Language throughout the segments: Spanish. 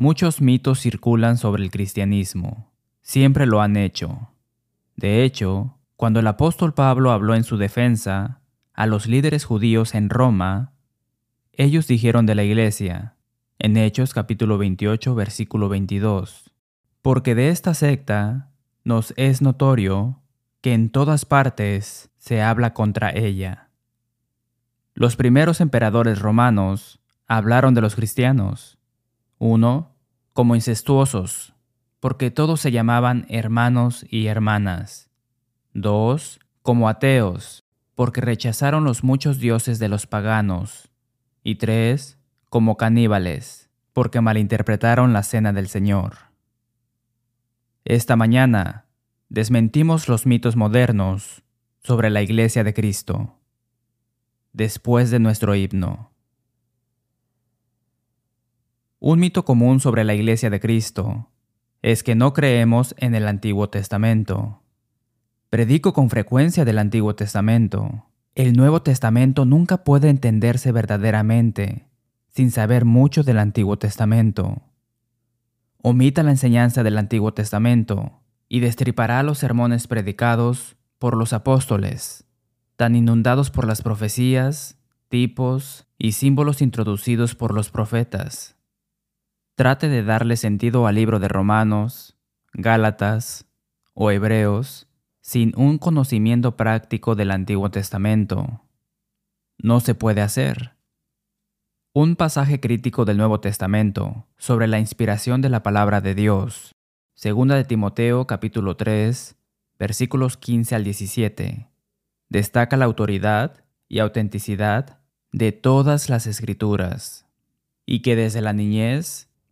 Muchos mitos circulan sobre el cristianismo. Siempre lo han hecho. De hecho, cuando el apóstol Pablo habló en su defensa a los líderes judíos en Roma, ellos dijeron de la iglesia, en Hechos capítulo 28 versículo 22, porque de esta secta nos es notorio que en todas partes se habla contra ella. Los primeros emperadores romanos hablaron de los cristianos, uno, como incestuosos, porque todos se llamaban hermanos y hermanas. Dos, como ateos, porque rechazaron los muchos dioses de los paganos. Y tres, como caníbales, porque malinterpretaron la cena del Señor. Esta mañana desmentimos los mitos modernos sobre la Iglesia de Cristo, después de nuestro himno. Un mito común sobre la Iglesia de Cristo es que no creemos en el Antiguo Testamento. Predico con frecuencia del Antiguo Testamento. El Nuevo Testamento nunca puede entenderse verdaderamente sin saber mucho del Antiguo Testamento. Omita la enseñanza del Antiguo Testamento y destripará los sermones predicados por los apóstoles, tan inundados por las profecías, tipos y símbolos introducidos por los profetas. Trate de darle sentido al libro de Romanos, Gálatas o Hebreos sin un conocimiento práctico del Antiguo Testamento. No se puede hacer. Un pasaje crítico del Nuevo Testamento sobre la inspiración de la palabra de Dios. Segunda de Timoteo capítulo 3, versículos 15 al 17. Destaca la autoridad y autenticidad de todas las escrituras, y que desde la niñez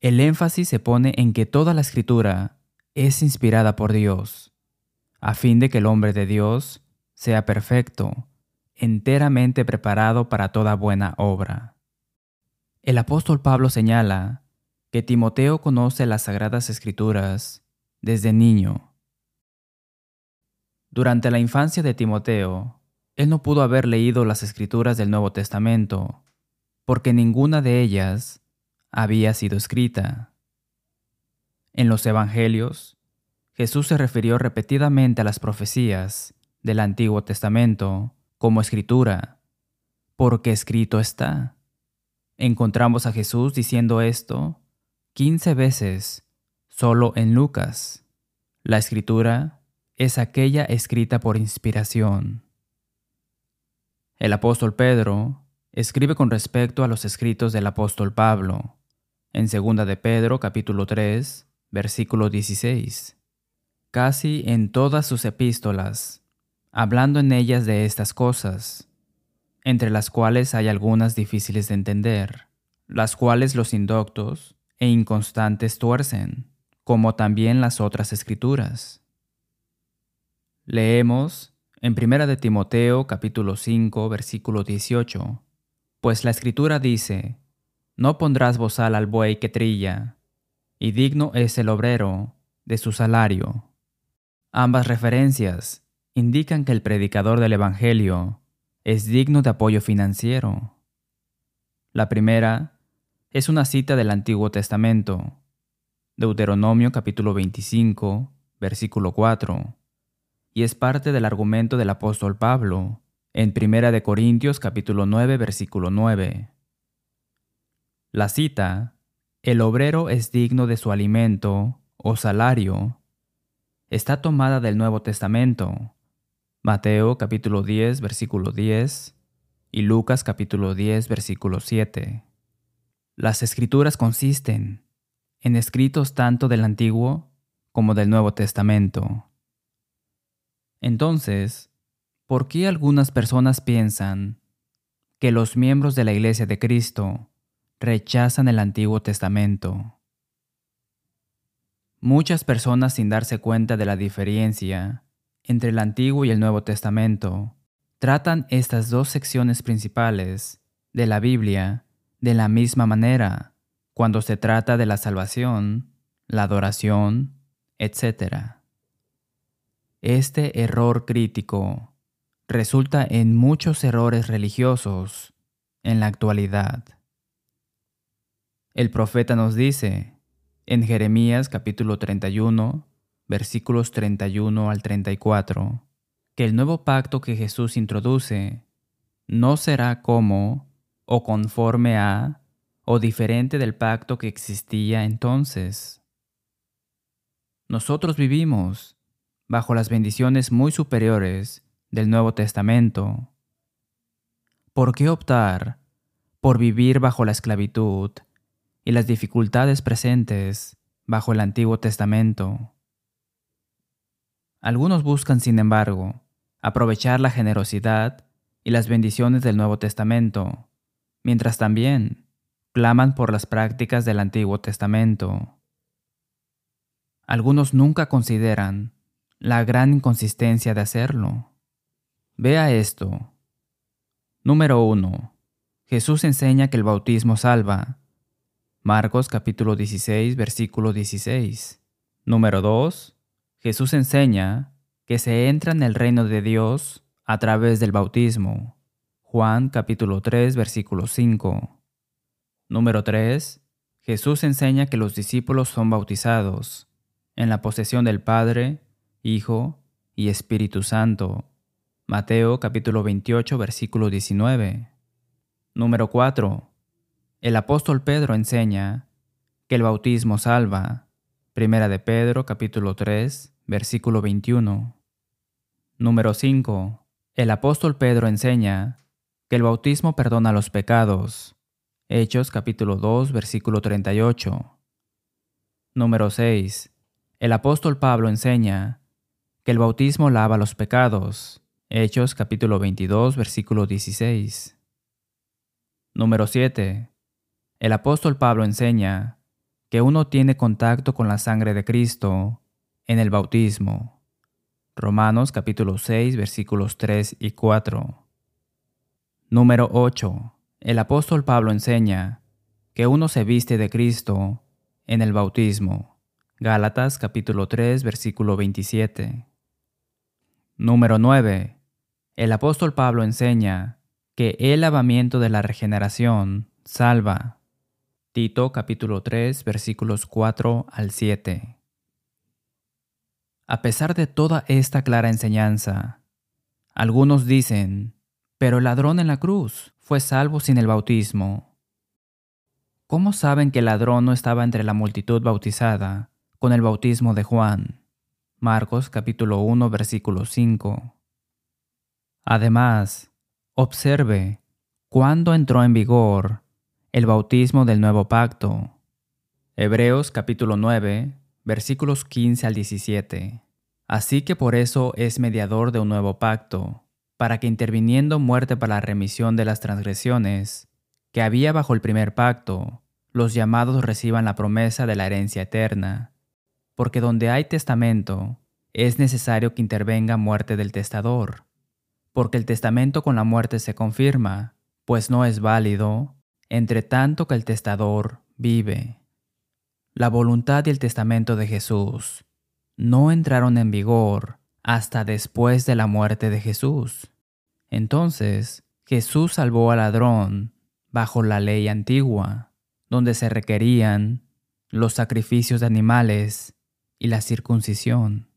El énfasis se pone en que toda la escritura es inspirada por Dios, a fin de que el hombre de Dios sea perfecto, enteramente preparado para toda buena obra. El apóstol Pablo señala que Timoteo conoce las sagradas escrituras desde niño. Durante la infancia de Timoteo, él no pudo haber leído las escrituras del Nuevo Testamento, porque ninguna de ellas había sido escrita. En los Evangelios, Jesús se refirió repetidamente a las profecías del Antiguo Testamento como escritura, porque escrito está. Encontramos a Jesús diciendo esto quince veces solo en Lucas. La escritura es aquella escrita por inspiración. El apóstol Pedro escribe con respecto a los escritos del apóstol Pablo en 2 de Pedro capítulo 3, versículo 16. Casi en todas sus epístolas, hablando en ellas de estas cosas, entre las cuales hay algunas difíciles de entender, las cuales los indoctos e inconstantes tuercen, como también las otras escrituras. Leemos en 1 de Timoteo capítulo 5 versículo 18, pues la escritura dice, no pondrás bozal al buey que trilla, y digno es el obrero de su salario. Ambas referencias indican que el predicador del Evangelio es digno de apoyo financiero. La primera es una cita del Antiguo Testamento, Deuteronomio capítulo 25, versículo 4, y es parte del argumento del apóstol Pablo en 1 de Corintios capítulo 9, versículo 9. La cita, el obrero es digno de su alimento o salario, está tomada del Nuevo Testamento, Mateo capítulo 10 versículo 10 y Lucas capítulo 10 versículo 7. Las escrituras consisten en escritos tanto del Antiguo como del Nuevo Testamento. Entonces, ¿por qué algunas personas piensan que los miembros de la Iglesia de Cristo rechazan el Antiguo Testamento. Muchas personas sin darse cuenta de la diferencia entre el Antiguo y el Nuevo Testamento tratan estas dos secciones principales de la Biblia de la misma manera cuando se trata de la salvación, la adoración, etc. Este error crítico resulta en muchos errores religiosos en la actualidad. El profeta nos dice en Jeremías capítulo 31, versículos 31 al 34, que el nuevo pacto que Jesús introduce no será como o conforme a o diferente del pacto que existía entonces. Nosotros vivimos bajo las bendiciones muy superiores del Nuevo Testamento. ¿Por qué optar por vivir bajo la esclavitud y las dificultades presentes bajo el Antiguo Testamento? Algunos buscan, sin embargo, aprovechar la generosidad y las bendiciones del Nuevo Testamento, mientras también claman por las prácticas del Antiguo Testamento. Algunos nunca consideran la gran inconsistencia de hacerlo. Vea esto. Número 1. Jesús enseña que el bautismo salva. Marcos capítulo 16, versículo 16. Número 2. Jesús enseña que se entra en el reino de Dios a través del bautismo. Juan capítulo 3, versículo 5. Número 3. Jesús enseña que los discípulos son bautizados en la posesión del Padre, Hijo y Espíritu Santo. Mateo capítulo 28 versículo 19. Número 4. El apóstol Pedro enseña que el bautismo salva. Primera de Pedro capítulo 3 versículo 21. Número 5. El apóstol Pedro enseña que el bautismo perdona los pecados. Hechos capítulo 2, versículo 38. Número 6. El apóstol Pablo enseña que el bautismo lava los pecados. Hechos capítulo 22, versículo 16. Número 7. El apóstol Pablo enseña que uno tiene contacto con la sangre de Cristo en el bautismo. Romanos capítulo 6, versículos 3 y 4. Número 8. El apóstol Pablo enseña que uno se viste de Cristo en el bautismo. Gálatas capítulo 3 versículo 27. Número 9. El apóstol Pablo enseña que el lavamiento de la regeneración salva. Tito capítulo 3 versículos 4 al 7. A pesar de toda esta clara enseñanza, algunos dicen, pero el ladrón en la cruz fue salvo sin el bautismo. ¿Cómo saben que el ladrón no estaba entre la multitud bautizada con el bautismo de Juan? Marcos capítulo 1 versículo 5. Además, observe cuándo entró en vigor el bautismo del nuevo pacto. Hebreos capítulo 9 versículos 15 al 17. Así que por eso es mediador de un nuevo pacto para que interviniendo muerte para la remisión de las transgresiones que había bajo el primer pacto, los llamados reciban la promesa de la herencia eterna. Porque donde hay testamento, es necesario que intervenga muerte del testador, porque el testamento con la muerte se confirma, pues no es válido, entre tanto que el testador vive. La voluntad y el testamento de Jesús no entraron en vigor hasta después de la muerte de Jesús. Entonces, Jesús salvó al ladrón bajo la ley antigua, donde se requerían los sacrificios de animales y la circuncisión.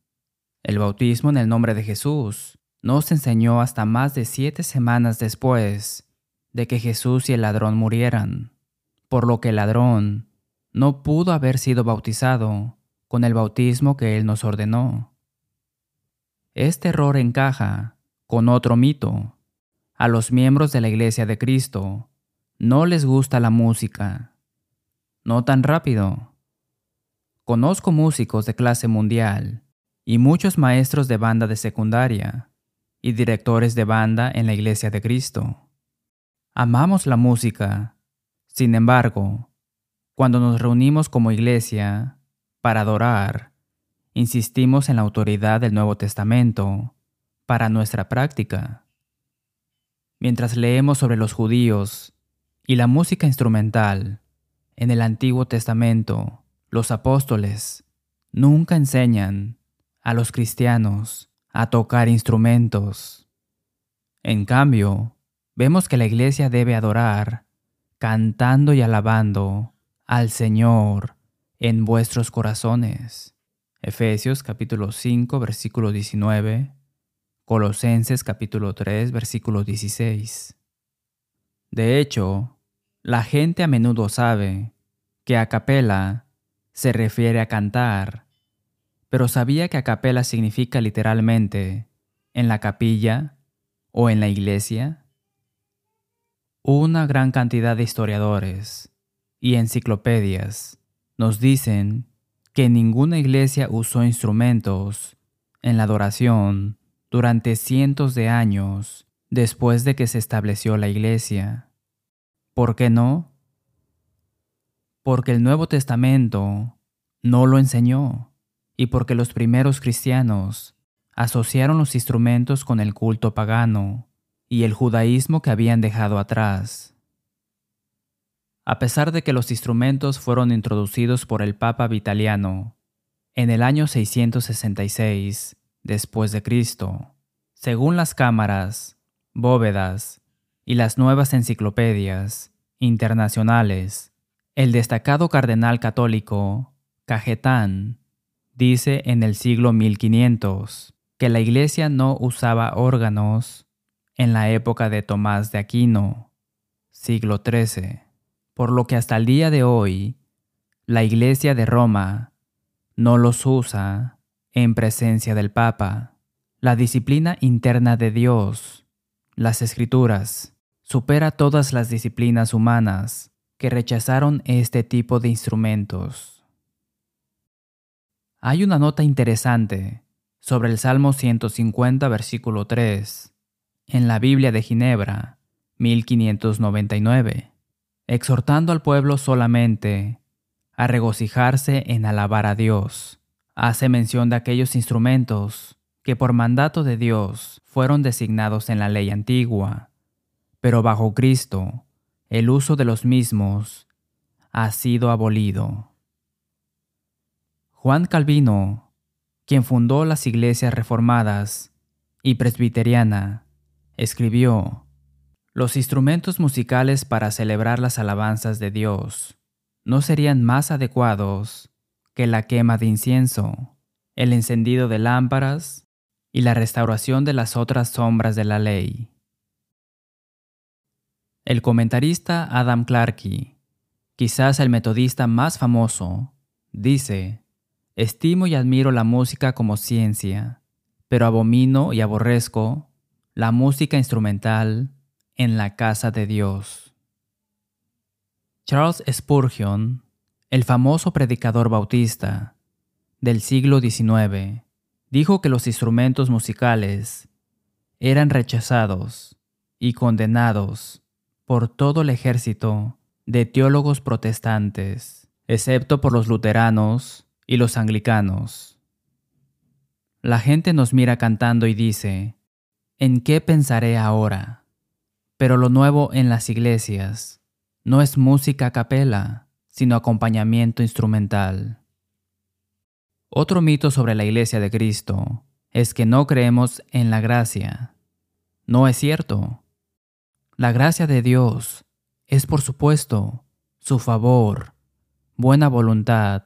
El bautismo en el nombre de Jesús no se enseñó hasta más de siete semanas después de que Jesús y el ladrón murieran, por lo que el ladrón no pudo haber sido bautizado con el bautismo que él nos ordenó. Este error encaja con otro mito. A los miembros de la Iglesia de Cristo no les gusta la música. No tan rápido. Conozco músicos de clase mundial y muchos maestros de banda de secundaria y directores de banda en la Iglesia de Cristo. Amamos la música. Sin embargo, cuando nos reunimos como iglesia, para adorar, insistimos en la autoridad del Nuevo Testamento para nuestra práctica. Mientras leemos sobre los judíos y la música instrumental en el Antiguo Testamento, los apóstoles nunca enseñan a los cristianos a tocar instrumentos. En cambio, vemos que la iglesia debe adorar, cantando y alabando al Señor en vuestros corazones. Efesios capítulo 5 versículo 19, Colosenses capítulo 3 versículo 16. De hecho, la gente a menudo sabe que a capela se refiere a cantar, pero sabía que a capela significa literalmente en la capilla o en la iglesia. Una gran cantidad de historiadores y enciclopedias nos dicen que ninguna iglesia usó instrumentos en la adoración durante cientos de años después de que se estableció la iglesia. ¿Por qué no? Porque el Nuevo Testamento no lo enseñó y porque los primeros cristianos asociaron los instrumentos con el culto pagano y el judaísmo que habían dejado atrás. A pesar de que los instrumentos fueron introducidos por el Papa Vitaliano en el año 666 después de Cristo, según las cámaras, bóvedas y las nuevas enciclopedias internacionales, el destacado cardenal católico Cajetán dice en el siglo 1500 que la iglesia no usaba órganos en la época de Tomás de Aquino, siglo XIII por lo que hasta el día de hoy la Iglesia de Roma no los usa en presencia del Papa. La disciplina interna de Dios, las Escrituras, supera todas las disciplinas humanas que rechazaron este tipo de instrumentos. Hay una nota interesante sobre el Salmo 150, versículo 3, en la Biblia de Ginebra, 1599 exhortando al pueblo solamente a regocijarse en alabar a Dios. Hace mención de aquellos instrumentos que por mandato de Dios fueron designados en la ley antigua, pero bajo Cristo el uso de los mismos ha sido abolido. Juan Calvino, quien fundó las iglesias reformadas y presbiteriana, escribió los instrumentos musicales para celebrar las alabanzas de Dios no serían más adecuados que la quema de incienso, el encendido de lámparas y la restauración de las otras sombras de la ley. El comentarista Adam Clarke, quizás el metodista más famoso, dice, Estimo y admiro la música como ciencia, pero abomino y aborrezco la música instrumental en la casa de Dios. Charles Spurgeon, el famoso predicador bautista del siglo XIX, dijo que los instrumentos musicales eran rechazados y condenados por todo el ejército de teólogos protestantes, excepto por los luteranos y los anglicanos. La gente nos mira cantando y dice, ¿en qué pensaré ahora? Pero lo nuevo en las iglesias no es música a capela, sino acompañamiento instrumental. Otro mito sobre la iglesia de Cristo es que no creemos en la gracia. No es cierto. La gracia de Dios es, por supuesto, su favor, buena voluntad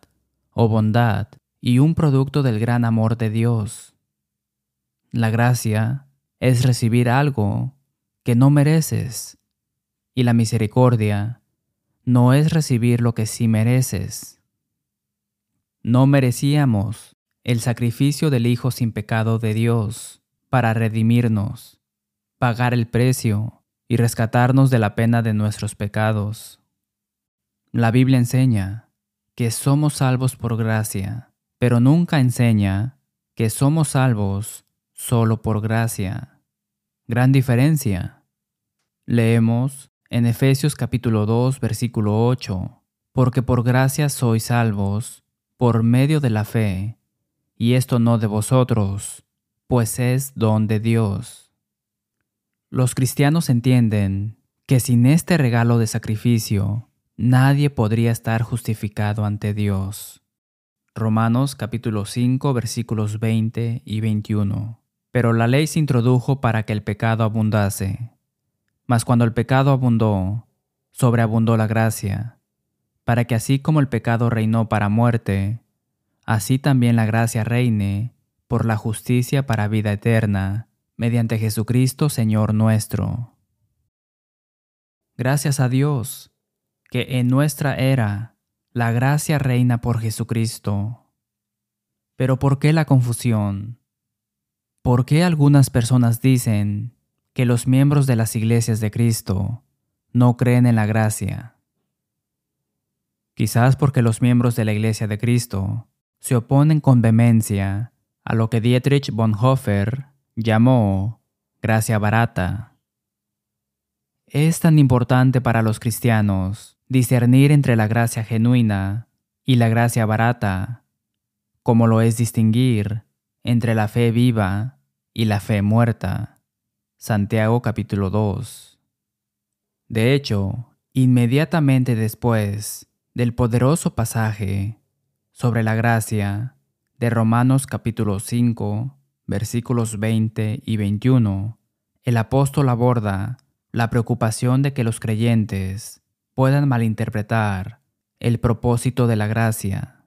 o bondad y un producto del gran amor de Dios. La gracia es recibir algo que no mereces, y la misericordia no es recibir lo que sí mereces. No merecíamos el sacrificio del Hijo sin pecado de Dios para redimirnos, pagar el precio y rescatarnos de la pena de nuestros pecados. La Biblia enseña que somos salvos por gracia, pero nunca enseña que somos salvos solo por gracia. Gran diferencia. Leemos en Efesios capítulo 2 versículo 8, porque por gracia sois salvos por medio de la fe, y esto no de vosotros, pues es don de Dios. Los cristianos entienden que sin este regalo de sacrificio, nadie podría estar justificado ante Dios. Romanos capítulo 5 versículos 20 y 21. Pero la ley se introdujo para que el pecado abundase. Mas cuando el pecado abundó, sobreabundó la gracia, para que así como el pecado reinó para muerte, así también la gracia reine por la justicia para vida eterna, mediante Jesucristo Señor nuestro. Gracias a Dios, que en nuestra era la gracia reina por Jesucristo. Pero ¿por qué la confusión? ¿Por qué algunas personas dicen que los miembros de las iglesias de Cristo no creen en la gracia? Quizás porque los miembros de la iglesia de Cristo se oponen con vehemencia a lo que Dietrich Bonhoeffer llamó gracia barata. Es tan importante para los cristianos discernir entre la gracia genuina y la gracia barata, como lo es distinguir entre la fe viva y la fe muerta. Santiago capítulo 2. De hecho, inmediatamente después del poderoso pasaje sobre la gracia, de Romanos capítulo 5, versículos 20 y 21, el apóstol aborda la preocupación de que los creyentes puedan malinterpretar el propósito de la gracia.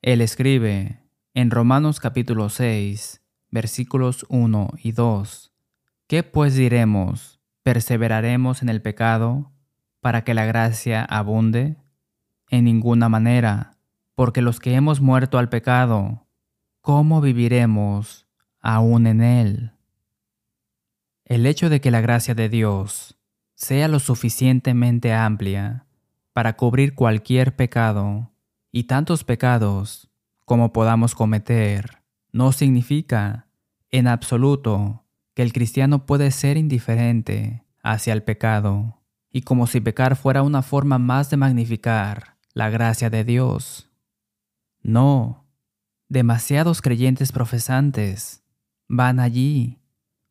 Él escribe en Romanos capítulo 6, versículos 1 y 2, ¿qué pues diremos? ¿Perseveraremos en el pecado para que la gracia abunde? En ninguna manera porque los que hemos muerto al pecado, ¿cómo viviremos aún en él? El hecho de que la gracia de Dios sea lo suficientemente amplia para cubrir cualquier pecado y tantos pecados como podamos cometer, no significa en absoluto que el cristiano puede ser indiferente hacia el pecado y como si pecar fuera una forma más de magnificar la gracia de Dios. No, demasiados creyentes profesantes van allí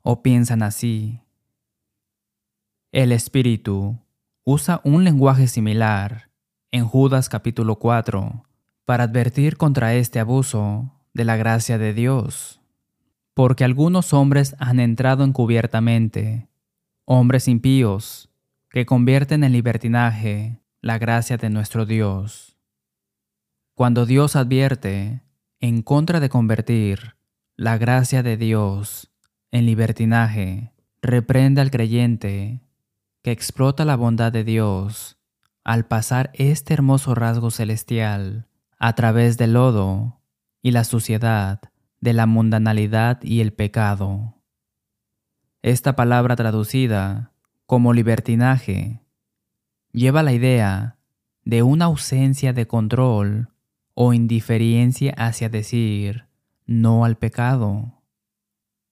o piensan así. El Espíritu usa un lenguaje similar en Judas capítulo 4 para advertir contra este abuso de la gracia de Dios, porque algunos hombres han entrado encubiertamente, hombres impíos, que convierten en libertinaje la gracia de nuestro Dios. Cuando Dios advierte en contra de convertir la gracia de Dios en libertinaje, reprende al creyente que explota la bondad de Dios al pasar este hermoso rasgo celestial a través del lodo y la suciedad de la mundanalidad y el pecado. Esta palabra traducida como libertinaje lleva la idea de una ausencia de control o indiferencia hacia decir no al pecado.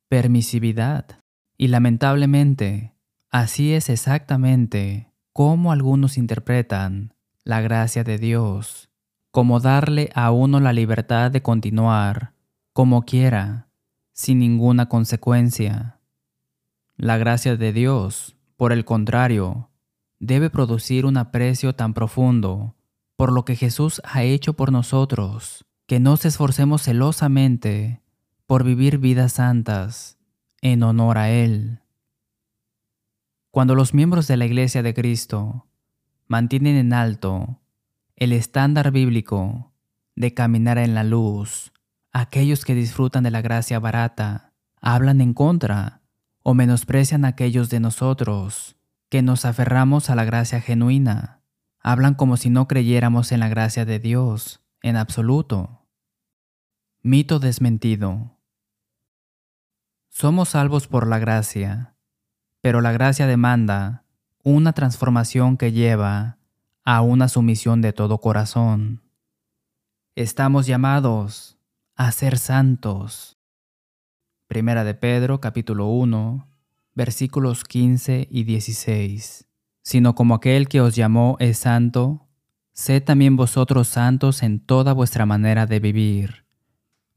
Permisividad. Y lamentablemente, así es exactamente como algunos interpretan la gracia de Dios, como darle a uno la libertad de continuar como quiera, sin ninguna consecuencia. La gracia de Dios, por el contrario, debe producir un aprecio tan profundo por lo que Jesús ha hecho por nosotros, que nos esforcemos celosamente por vivir vidas santas en honor a Él. Cuando los miembros de la Iglesia de Cristo mantienen en alto el estándar bíblico de caminar en la luz, aquellos que disfrutan de la gracia barata hablan en contra o menosprecian a aquellos de nosotros que nos aferramos a la gracia genuina Hablan como si no creyéramos en la gracia de Dios, en absoluto. Mito desmentido. Somos salvos por la gracia, pero la gracia demanda una transformación que lleva a una sumisión de todo corazón. Estamos llamados a ser santos. Primera de Pedro capítulo 1 versículos 15 y 16 sino como aquel que os llamó es santo, sed también vosotros santos en toda vuestra manera de vivir,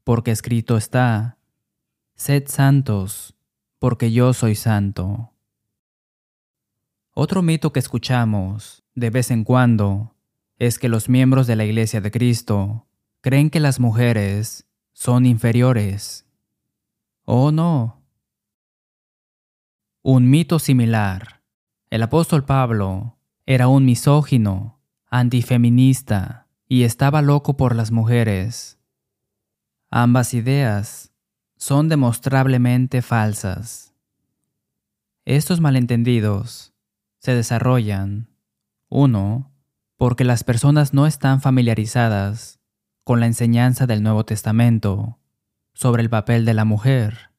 porque escrito está, sed santos, porque yo soy santo. Otro mito que escuchamos de vez en cuando es que los miembros de la Iglesia de Cristo creen que las mujeres son inferiores. Oh no. Un mito similar. El apóstol Pablo era un misógino, antifeminista y estaba loco por las mujeres. Ambas ideas son demostrablemente falsas. Estos malentendidos se desarrollan, uno, porque las personas no están familiarizadas con la enseñanza del Nuevo Testamento sobre el papel de la mujer.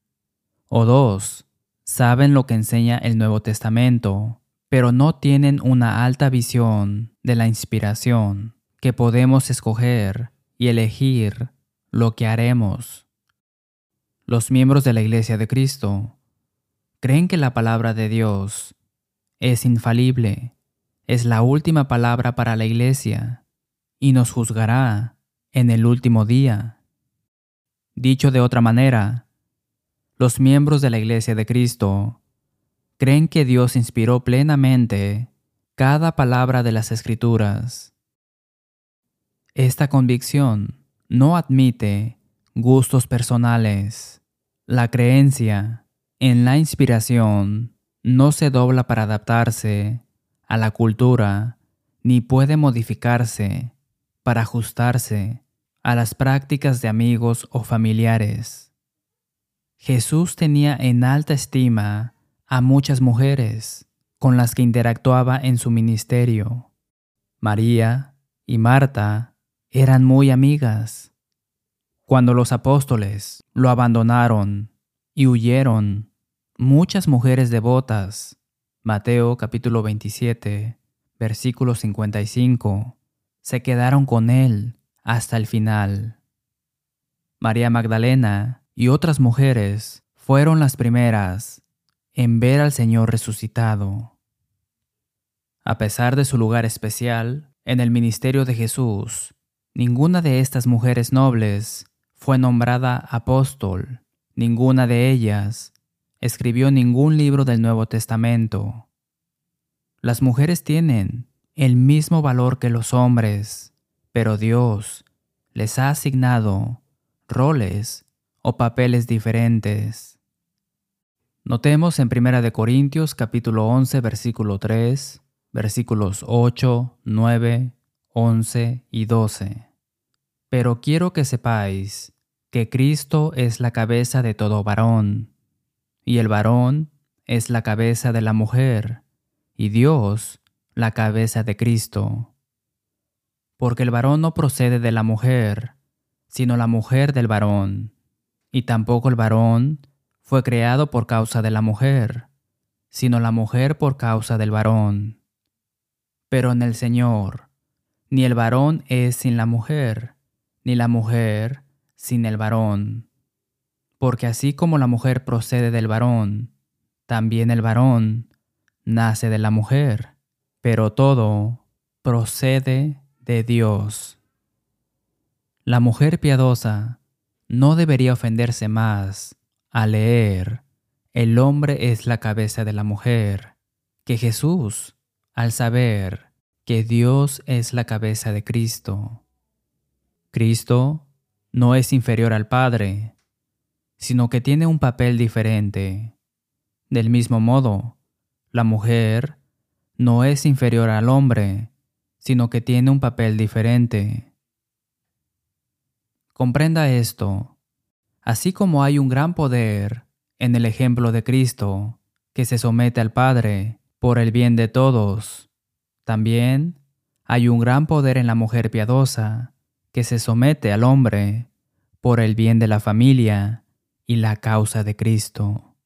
O dos, saben lo que enseña el Nuevo Testamento, pero no tienen una alta visión de la inspiración que podemos escoger y elegir lo que haremos. Los miembros de la Iglesia de Cristo creen que la palabra de Dios es infalible, es la última palabra para la Iglesia y nos juzgará en el último día. Dicho de otra manera, los miembros de la Iglesia de Cristo creen que Dios inspiró plenamente cada palabra de las Escrituras. Esta convicción no admite gustos personales. La creencia en la inspiración no se dobla para adaptarse a la cultura ni puede modificarse para ajustarse a las prácticas de amigos o familiares. Jesús tenía en alta estima a muchas mujeres con las que interactuaba en su ministerio. María y Marta eran muy amigas. Cuando los apóstoles lo abandonaron y huyeron, muchas mujeres devotas, Mateo capítulo 27, versículo 55, se quedaron con él hasta el final. María Magdalena y otras mujeres fueron las primeras en ver al Señor resucitado. A pesar de su lugar especial en el ministerio de Jesús, ninguna de estas mujeres nobles fue nombrada apóstol, ninguna de ellas escribió ningún libro del Nuevo Testamento. Las mujeres tienen el mismo valor que los hombres, pero Dios les ha asignado roles o papeles diferentes. Notemos en 1 Corintios capítulo 11 versículo 3, versículos 8, 9, 11 y 12. Pero quiero que sepáis que Cristo es la cabeza de todo varón, y el varón es la cabeza de la mujer, y Dios la cabeza de Cristo porque el varón no procede de la mujer, sino la mujer del varón, y tampoco el varón fue creado por causa de la mujer, sino la mujer por causa del varón. Pero en el Señor, ni el varón es sin la mujer, ni la mujer sin el varón. Porque así como la mujer procede del varón, también el varón nace de la mujer, pero todo procede de Dios. La mujer piadosa no debería ofenderse más al leer el hombre es la cabeza de la mujer que Jesús al saber que Dios es la cabeza de Cristo. Cristo no es inferior al Padre, sino que tiene un papel diferente. Del mismo modo, la mujer no es inferior al hombre, sino que tiene un papel diferente. Comprenda esto. Así como hay un gran poder en el ejemplo de Cristo, que se somete al Padre por el bien de todos, también hay un gran poder en la mujer piadosa, que se somete al hombre por el bien de la familia y la causa de Cristo.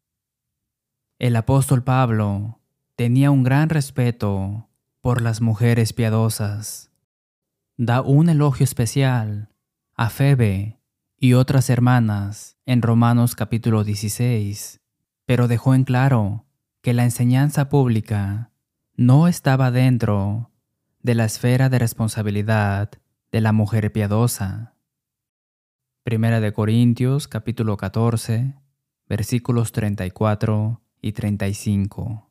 El apóstol Pablo tenía un gran respeto por las mujeres piadosas. Da un elogio especial a Febe y otras hermanas en Romanos capítulo 16, pero dejó en claro que la enseñanza pública no estaba dentro de la esfera de responsabilidad de la mujer piadosa. Primera de Corintios capítulo 14 versículos 34 y 35.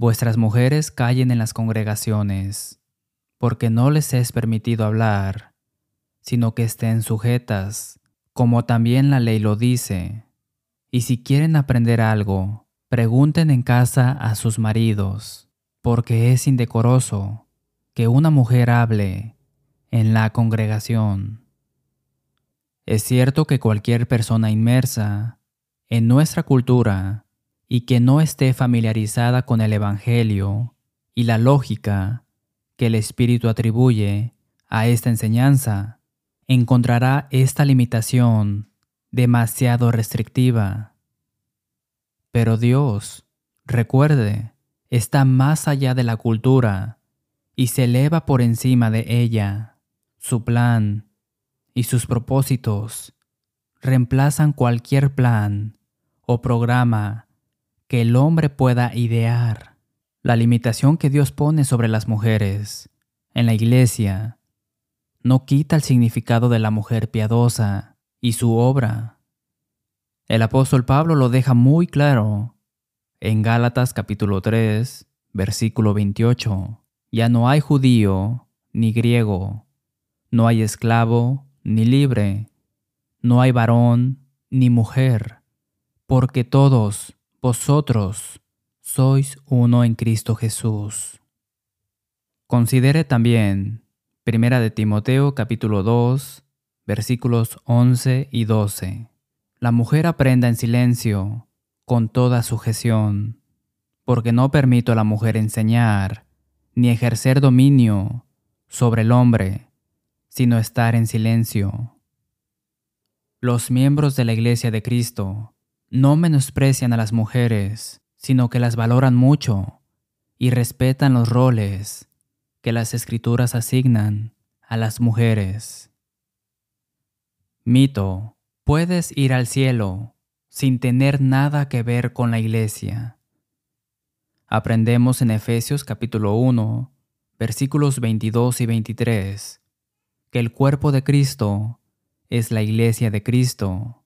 Vuestras mujeres callen en las congregaciones, porque no les es permitido hablar, sino que estén sujetas, como también la ley lo dice. Y si quieren aprender algo, pregunten en casa a sus maridos, porque es indecoroso que una mujer hable en la congregación. Es cierto que cualquier persona inmersa en nuestra cultura y que no esté familiarizada con el Evangelio y la lógica que el Espíritu atribuye a esta enseñanza, encontrará esta limitación demasiado restrictiva. Pero Dios, recuerde, está más allá de la cultura y se eleva por encima de ella. Su plan y sus propósitos reemplazan cualquier plan o programa que el hombre pueda idear. La limitación que Dios pone sobre las mujeres en la iglesia no quita el significado de la mujer piadosa y su obra. El apóstol Pablo lo deja muy claro en Gálatas capítulo 3, versículo 28. Ya no hay judío ni griego, no hay esclavo ni libre, no hay varón ni mujer, porque todos vosotros sois uno en Cristo Jesús. Considere también Primera de Timoteo capítulo 2, versículos 11 y 12. La mujer aprenda en silencio, con toda sujeción, porque no permito a la mujer enseñar, ni ejercer dominio sobre el hombre, sino estar en silencio. Los miembros de la Iglesia de Cristo no menosprecian a las mujeres, sino que las valoran mucho y respetan los roles que las escrituras asignan a las mujeres. Mito, puedes ir al cielo sin tener nada que ver con la iglesia. Aprendemos en Efesios capítulo 1, versículos 22 y 23, que el cuerpo de Cristo es la iglesia de Cristo.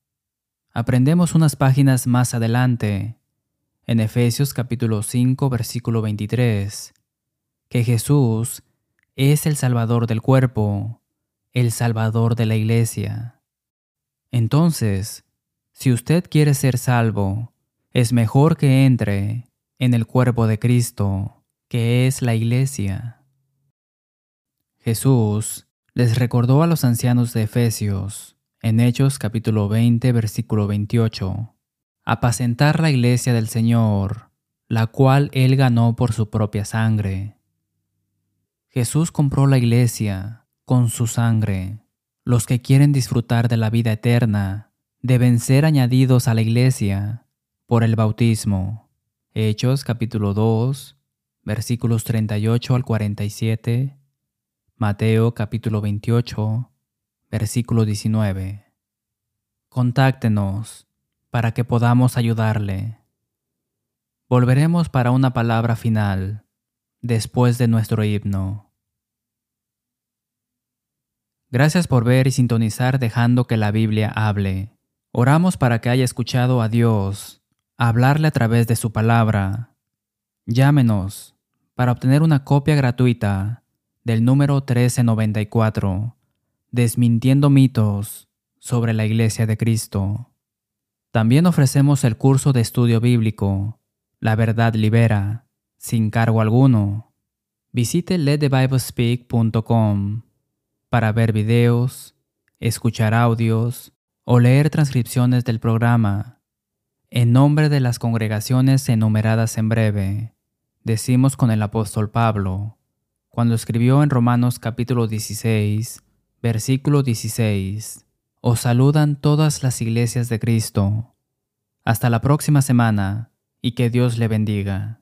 Aprendemos unas páginas más adelante, en Efesios capítulo 5, versículo 23, que Jesús es el Salvador del cuerpo, el Salvador de la iglesia. Entonces, si usted quiere ser salvo, es mejor que entre en el cuerpo de Cristo, que es la iglesia. Jesús les recordó a los ancianos de Efesios, en Hechos capítulo 20, versículo 28, apacentar la iglesia del Señor, la cual él ganó por su propia sangre. Jesús compró la iglesia con su sangre. Los que quieren disfrutar de la vida eterna deben ser añadidos a la iglesia por el bautismo. Hechos capítulo 2, versículos 38 al 47, Mateo capítulo 28, versículo 19. Contáctenos para que podamos ayudarle. Volveremos para una palabra final después de nuestro himno. Gracias por ver y sintonizar dejando que la Biblia hable. Oramos para que haya escuchado a Dios hablarle a través de su palabra. Llámenos para obtener una copia gratuita del número 1394, Desmintiendo mitos sobre la Iglesia de Cristo. También ofrecemos el curso de estudio bíblico, La verdad libera, sin cargo alguno. Visite letthebiblespeak.com para ver videos, escuchar audios o leer transcripciones del programa en nombre de las congregaciones enumeradas en breve, decimos con el apóstol Pablo, cuando escribió en Romanos capítulo 16, versículo 16, Os saludan todas las iglesias de Cristo. Hasta la próxima semana y que Dios le bendiga.